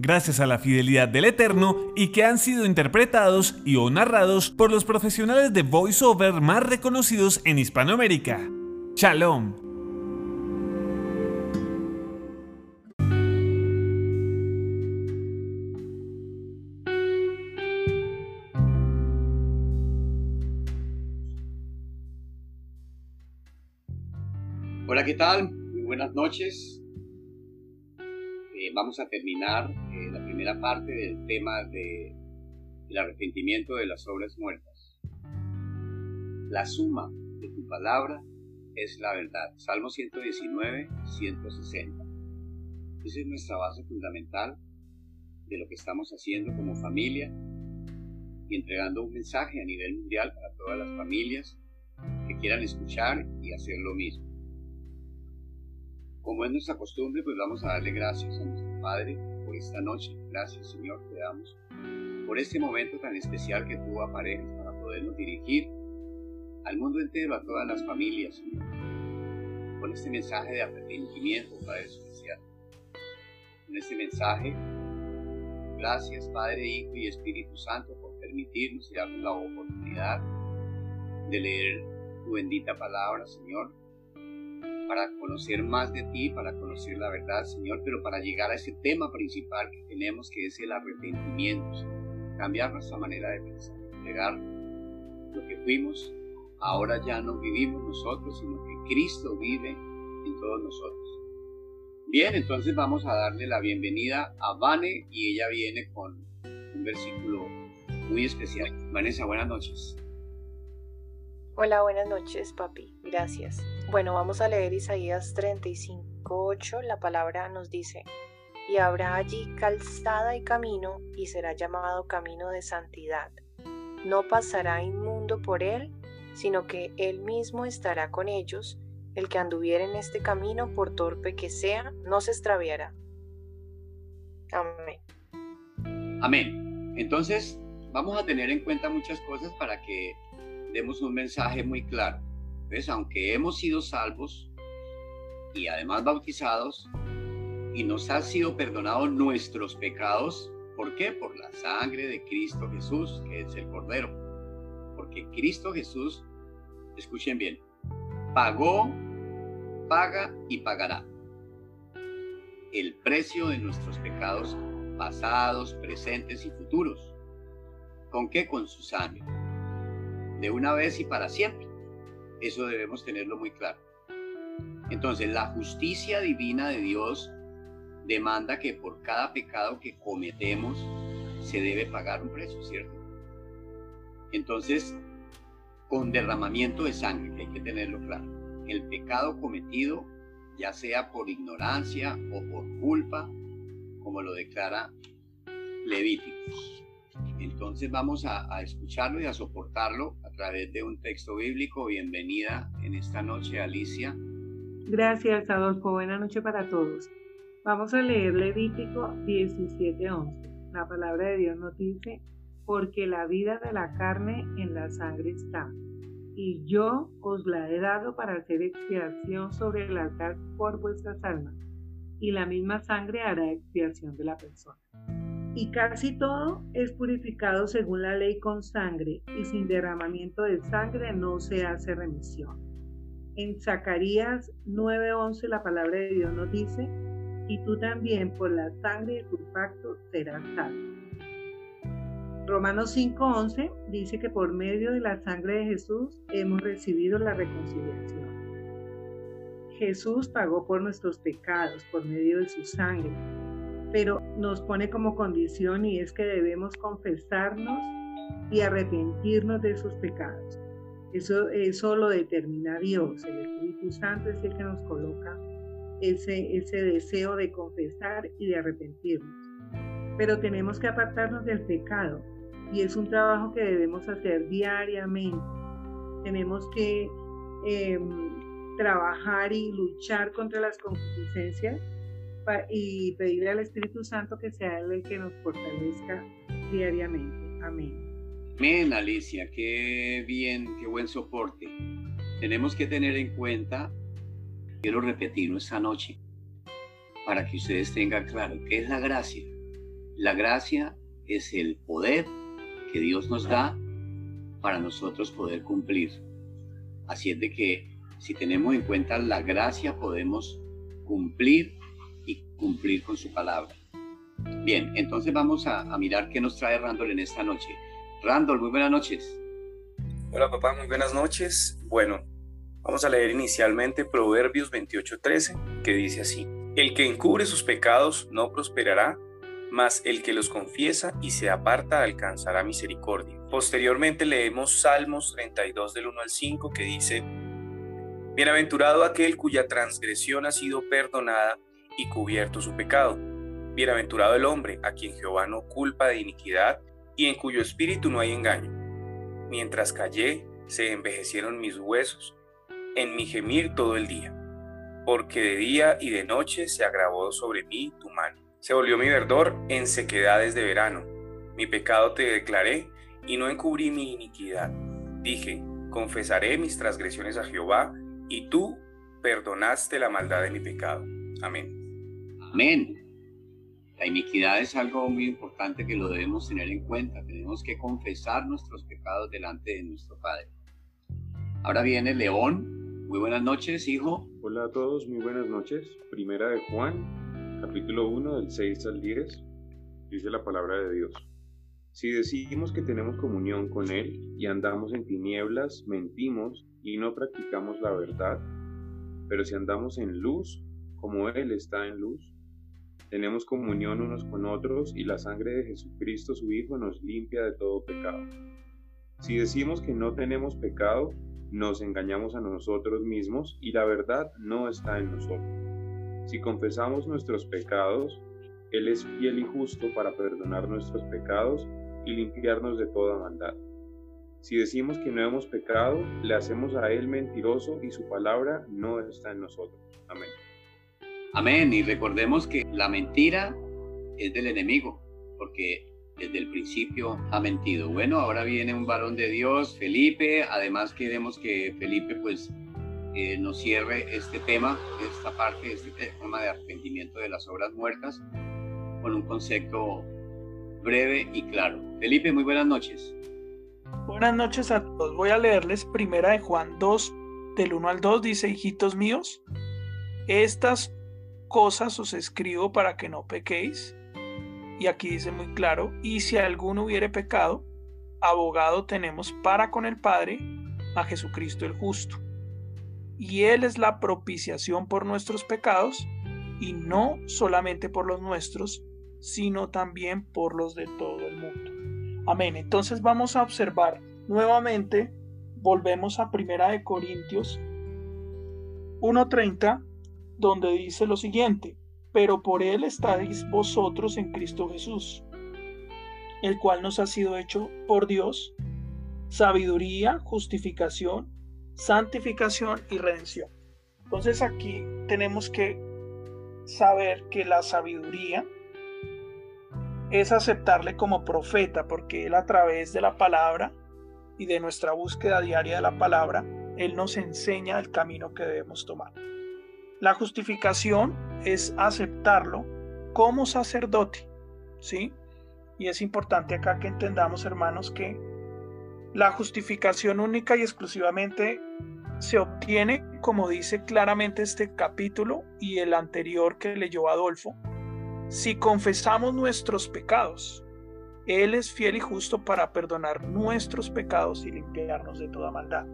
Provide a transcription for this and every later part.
gracias a la fidelidad del Eterno y que han sido interpretados y o narrados por los profesionales de voiceover más reconocidos en Hispanoamérica. Shalom. Hola, ¿qué tal? Muy buenas noches. Eh, vamos a terminar eh, la primera parte del tema de, del arrepentimiento de las obras muertas. La suma de tu palabra es la verdad. Salmo 119, 160. Esa es nuestra base fundamental de lo que estamos haciendo como familia y entregando un mensaje a nivel mundial para todas las familias que quieran escuchar y hacer lo mismo. Como es nuestra costumbre, pues vamos a darle gracias a nuestro Padre por esta noche. Gracias, Señor, te damos por este momento tan especial que tú aparejas para podernos dirigir al mundo entero, a todas las familias, Señor. Con este mensaje de arrepentimiento, Padre especial. Con este mensaje, gracias, Padre, Hijo y Espíritu Santo, por permitirnos y darnos la oportunidad de leer tu bendita palabra, Señor para conocer más de ti, para conocer la verdad, Señor, pero para llegar a ese tema principal que tenemos, que es el arrepentimiento, cambiar nuestra manera de pensar, entregar lo que fuimos, ahora ya no vivimos nosotros, sino que Cristo vive en todos nosotros. Bien, entonces vamos a darle la bienvenida a Vane y ella viene con un versículo muy especial. Vanessa, buenas noches. Hola, buenas noches, papi. Gracias. Bueno, vamos a leer Isaías 35.8. La palabra nos dice, y habrá allí calzada y camino, y será llamado camino de santidad. No pasará inmundo por él, sino que él mismo estará con ellos. El que anduviera en este camino, por torpe que sea, no se extraviará. Amén. Amén. Entonces, vamos a tener en cuenta muchas cosas para que demos un mensaje muy claro. Aunque hemos sido salvos y además bautizados, y nos ha sido perdonados nuestros pecados, ¿por qué? Por la sangre de Cristo Jesús, que es el Cordero. Porque Cristo Jesús, escuchen bien, pagó, paga y pagará el precio de nuestros pecados pasados, presentes y futuros. ¿Con qué? Con su sangre de una vez y para siempre. Eso debemos tenerlo muy claro. Entonces, la justicia divina de Dios demanda que por cada pecado que cometemos se debe pagar un precio, ¿cierto? Entonces, con derramamiento de sangre, que hay que tenerlo claro. El pecado cometido, ya sea por ignorancia o por culpa, como lo declara Levítico. Entonces vamos a, escucharlo y a soportarlo a través de un texto bíblico. Bienvenida en esta noche, Alicia. Gracias, Adolfo. Buenas noche para todos. Vamos a leer Levítico 17:11. La palabra de Dios nos dice, porque la vida de la carne en la sangre está, y yo os la he dado para hacer expiación sobre el altar por vuestras almas, y la misma sangre hará expiación de la persona y casi todo es purificado según la ley con sangre, y sin derramamiento de sangre no se hace remisión. En Zacarías 9:11 la palabra de Dios nos dice, y tú también por la sangre de tu pacto serás salvo. Romanos 5:11 dice que por medio de la sangre de Jesús hemos recibido la reconciliación. Jesús pagó por nuestros pecados por medio de su sangre, pero nos pone como condición y es que debemos confesarnos y arrepentirnos de esos pecados. Eso, eso lo determina Dios, el Espíritu Santo es el que nos coloca ese, ese deseo de confesar y de arrepentirnos. Pero tenemos que apartarnos del pecado y es un trabajo que debemos hacer diariamente. Tenemos que em, trabajar y luchar contra las concupiscencias y pedirle al Espíritu Santo que sea Él el que nos fortalezca diariamente. Amén. Amén, Alicia, qué bien, qué buen soporte. Tenemos que tener en cuenta, quiero repetirlo esta noche, para que ustedes tengan claro qué es la gracia. La gracia es el poder que Dios nos da para nosotros poder cumplir. Así es de que si tenemos en cuenta la gracia podemos cumplir cumplir con su palabra. Bien, entonces vamos a, mirar qué nos trae Randall en esta noche. Randall, muy buenas noches. Hola papá, muy buenas noches. Bueno, vamos a leer inicialmente Proverbios 28:13, que dice así, El que encubre sus pecados no prosperará, mas el que los confiesa y se aparta alcanzará misericordia. Posteriormente leemos Salmos 32 del 1 al 5 que dice, Bienaventurado aquel cuya transgresión ha sido perdonada y cubierto su pecado. Bienaventurado el hombre a quien Jehová no culpa de iniquidad y en cuyo espíritu no hay engaño. Mientras callé, se envejecieron mis huesos, en mi gemir todo el día, porque de día y de noche se agravó sobre mí tu mano. Se volvió mi verdor en sequedades de verano. Mi pecado te declaré y no encubrí mi iniquidad. Dije, confesaré mis transgresiones a Jehová y tú perdonaste la maldad de mi pecado. Amén. Amén. La iniquidad es algo muy importante que lo debemos tener en cuenta. Tenemos que confesar nuestros pecados delante de nuestro Padre. Ahora viene León. Muy buenas noches, hijo. Hola a todos, muy buenas noches. Primera de Juan, capítulo 1 del 6 al 10, dice la palabra de Dios. Si decimos que tenemos comunión con Él y andamos en tinieblas, mentimos y no practicamos la verdad. Pero si andamos en luz, como Él está en luz, tenemos comunión unos con otros y la sangre de Jesucristo su Hijo nos limpia de todo pecado. Si decimos que no tenemos pecado, nos engañamos a nosotros mismos y la verdad no está en nosotros. Si confesamos nuestros pecados, Él es fiel y justo para perdonar nuestros pecados y limpiarnos de toda maldad. Si decimos que no hemos pecado, le hacemos a Él mentiroso y su palabra no está en nosotros. Amén. Amén. Y recordemos que la mentira es del enemigo, porque desde el principio ha mentido. Bueno, ahora viene un varón de Dios, Felipe. Además queremos que Felipe pues eh, nos cierre este tema, esta parte, este tema de arrepentimiento de las obras muertas, con un concepto breve y claro. Felipe, muy buenas noches. Buenas noches a todos. Voy a leerles primera de Juan 2, del 1 al 2, dice, hijitos míos, estas cosas os escribo para que no pequéis. Y aquí dice muy claro, y si alguno hubiere pecado, abogado tenemos para con el Padre a Jesucristo el justo y Él es la propiciación por nuestros pecados, y no solamente por los nuestros, sino también por los de todo el mundo. Amén. Entonces vamos a observar nuevamente, volvemos a Primera de Corintios 1.30, donde dice lo siguiente, pero por Él estáis vosotros en Cristo Jesús, el cual nos ha sido hecho por Dios, sabiduría, justificación, santificación y redención. Entonces aquí tenemos que saber que la sabiduría es aceptarle como profeta, porque Él a través de la palabra y de nuestra búsqueda diaria de la palabra, Él nos enseña el camino que debemos tomar. La justificación es aceptarlo como sacerdote, ¿sí? Y es importante acá que entendamos, hermanos, que la justificación única y exclusivamente se obtiene, como dice claramente este capítulo y el anterior que leyó Adolfo, si confesamos nuestros pecados. Él es fiel y justo para perdonar nuestros pecados y limpiarnos de toda maldad.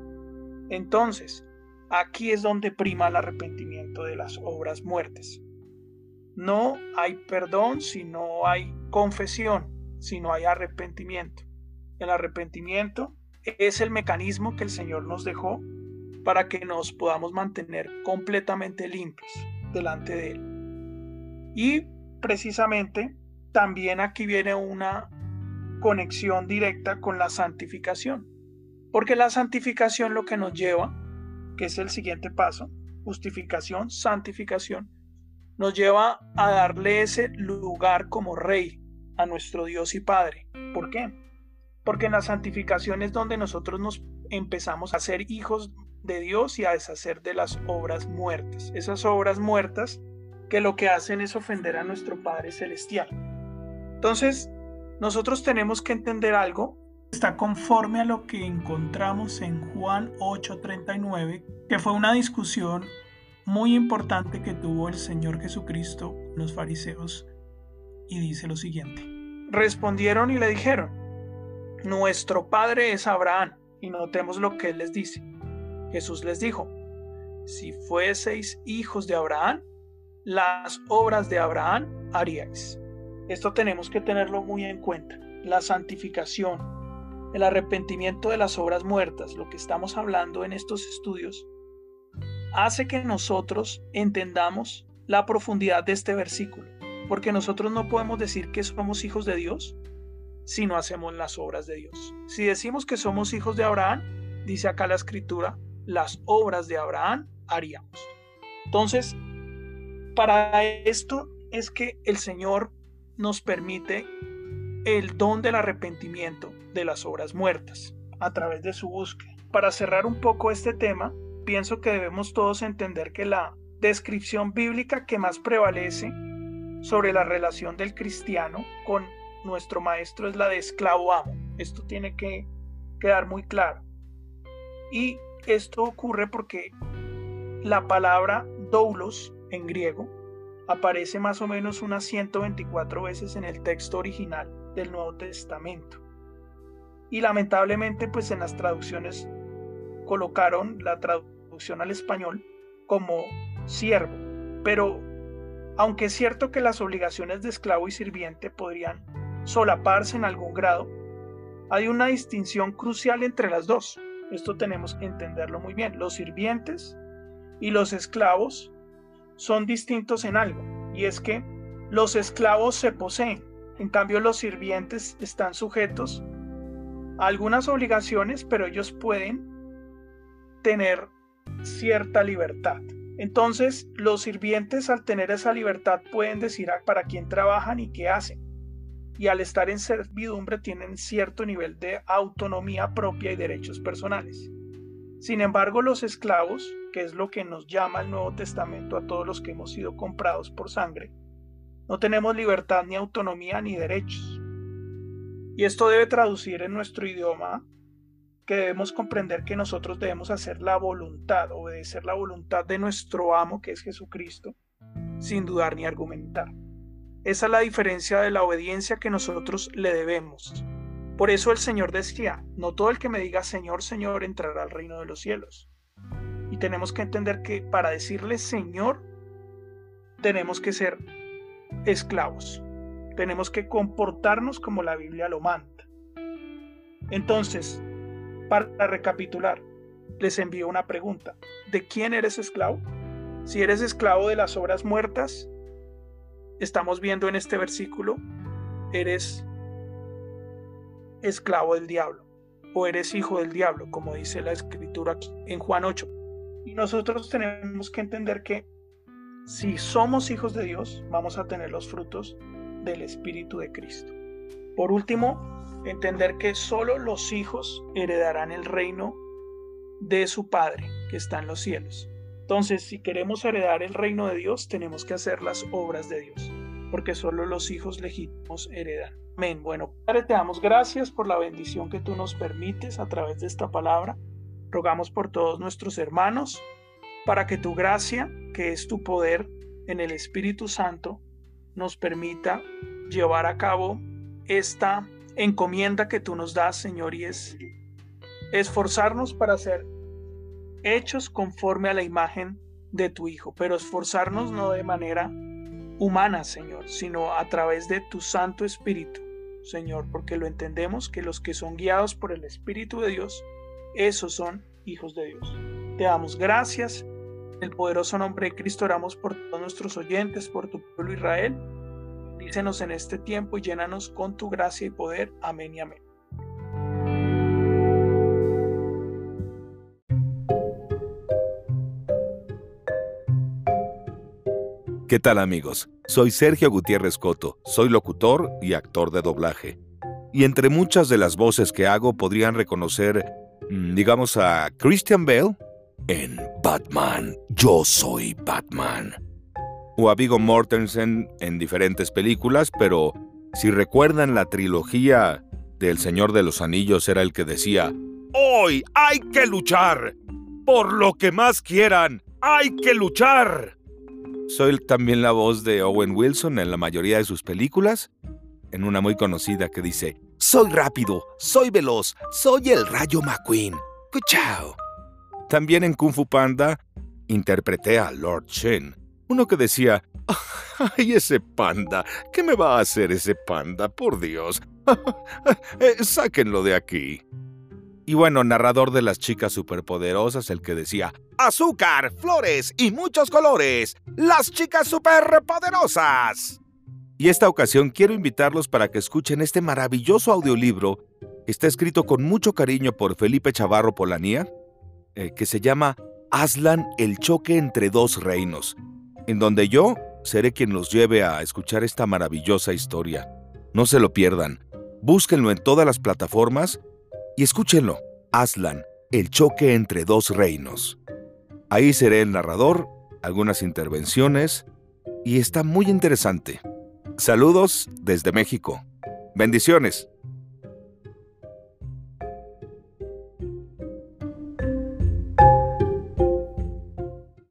Entonces, aquí es donde prima el arrepentimiento de las obras muertas. No hay perdón si no hay confesión, si no hay arrepentimiento. El arrepentimiento es el mecanismo que el Señor nos dejó para que nos podamos mantener completamente limpios delante de Él. Y precisamente también aquí viene una conexión directa con la santificación. Porque la santificación lo que nos lleva, que es el siguiente paso, justificación, santificación, nos lleva a darle ese lugar como rey a nuestro Dios y Padre. ¿Por qué? Porque en la santificación es donde nosotros nos empezamos a ser hijos de Dios y a deshacer de las obras muertas. Esas obras muertas que lo que hacen es ofender a nuestro Padre Celestial. Entonces, nosotros tenemos que entender algo. Está conforme a lo que encontramos en Juan 8:39, que fue una discusión muy importante que tuvo el Señor Jesucristo los fariseos. Y dice lo siguiente. Respondieron y le dijeron, nuestro padre es Abraham. Y notemos lo que él les dice. Jesús les dijo, si fueseis hijos de Abraham, las obras de Abraham haríais. Esto tenemos que tenerlo muy en cuenta. La santificación, el arrepentimiento de las obras muertas, lo que estamos hablando en estos estudios, hace que nosotros entendamos la profundidad de este versículo, porque nosotros no podemos decir que somos hijos de Dios si no hacemos las obras de Dios. Si decimos que somos hijos de Abraham, dice acá la escritura, las obras de Abraham haríamos. Entonces, para esto es que el Señor nos permite el don del arrepentimiento de las obras muertas a través de su búsqueda. Para cerrar un poco este tema, pienso que debemos todos entender que la descripción bíblica que más prevalece sobre la relación del cristiano con nuestro maestro es la de esclavo amo. Esto tiene que quedar muy claro. Y esto ocurre porque la palabra doulos en griego aparece más o menos unas 124 veces en el texto original del Nuevo Testamento. Y lamentablemente pues en las traducciones colocaron la traducción al español como siervo. Pero aunque es cierto que las obligaciones de esclavo y sirviente podrían solaparse en algún grado, hay una distinción crucial entre las dos. Esto tenemos que entenderlo muy bien. Los sirvientes y los esclavos son distintos en algo, y es que los esclavos se poseen, en cambio los sirvientes están sujetos algunas obligaciones, pero ellos pueden tener cierta libertad. Entonces, los sirvientes al tener esa libertad pueden decir para quién trabajan y qué hacen. Y al estar en servidumbre tienen cierto nivel de autonomía propia y derechos personales. Sin embargo, los esclavos, que es lo que nos llama el Nuevo Testamento a todos los que hemos sido comprados por sangre, no tenemos libertad ni autonomía ni derechos. Y esto debe traducir en nuestro idioma que debemos comprender que nosotros debemos hacer la voluntad, obedecer la voluntad de nuestro amo, que es Jesucristo, sin dudar ni argumentar. Esa es la diferencia de la obediencia que nosotros le debemos. Por eso el Señor decía, no todo el que me diga Señor, Señor entrará al reino de los cielos. Y tenemos que entender que para decirle Señor, tenemos que ser esclavos. Tenemos que comportarnos como la Biblia lo manda. Entonces, para recapitular, les envío una pregunta. ¿De quién eres esclavo? Si eres esclavo de las obras muertas, estamos viendo en este versículo, eres esclavo del diablo o eres hijo del diablo, como dice la escritura aquí en Juan 8. Y nosotros tenemos que entender que si somos hijos de Dios, vamos a tener los frutos del Espíritu de Cristo. Por último, entender que solo los hijos heredarán el reino de su Padre que está en los cielos. Entonces, si queremos heredar el reino de Dios, tenemos que hacer las obras de Dios, porque solo los hijos legítimos heredan. Amén. Bueno, Padre, te damos gracias por la bendición que tú nos permites a través de esta palabra. Rogamos por todos nuestros hermanos para que tu gracia, que es tu poder en el Espíritu Santo, nos permita llevar a cabo esta encomienda que tú nos das, Señor, y es esforzarnos para ser hechos conforme a la imagen de tu Hijo, pero esforzarnos no de manera humana, Señor, sino a través de tu Santo Espíritu, Señor, porque lo entendemos que los que son guiados por el Espíritu de Dios, esos son hijos de Dios. Te damos gracias. El poderoso nombre de Cristo oramos por todos nuestros oyentes, por tu pueblo Israel. Dícenos en este tiempo y llénanos con tu gracia y poder. Amén y amén. ¿Qué tal amigos? Soy Sergio Gutiérrez Coto, soy locutor y actor de doblaje. Y entre muchas de las voces que hago podrían reconocer, mm, digamos, a Christian Bale en Batman, yo soy Batman. O a Mortensen en diferentes películas, pero si recuerdan la trilogía del Señor de los Anillos era el que decía, Hoy hay que luchar. Por lo que más quieran, hay que luchar. Soy también la voz de Owen Wilson en la mayoría de sus películas, en una muy conocida que dice, Soy rápido, soy veloz, soy el Rayo McQueen. ¡Chao! También en Kung Fu Panda interpreté a Lord Shen, uno que decía, ¡ay, ese panda! ¿Qué me va a hacer ese panda? Por Dios. Eh, sáquenlo de aquí. Y bueno, narrador de las chicas superpoderosas, el que decía, azúcar, flores y muchos colores, las chicas superpoderosas. Y esta ocasión quiero invitarlos para que escuchen este maravilloso audiolibro está escrito con mucho cariño por Felipe Chavarro Polanía, eh, que se llama Aslan, el choque entre dos reinos, en donde yo seré quien los lleve a escuchar esta maravillosa historia. No se lo pierdan, búsquenlo en todas las plataformas y escúchenlo, Aslan, el choque entre dos reinos. Ahí seré el narrador, algunas intervenciones, y está muy interesante. Saludos desde México. Bendiciones.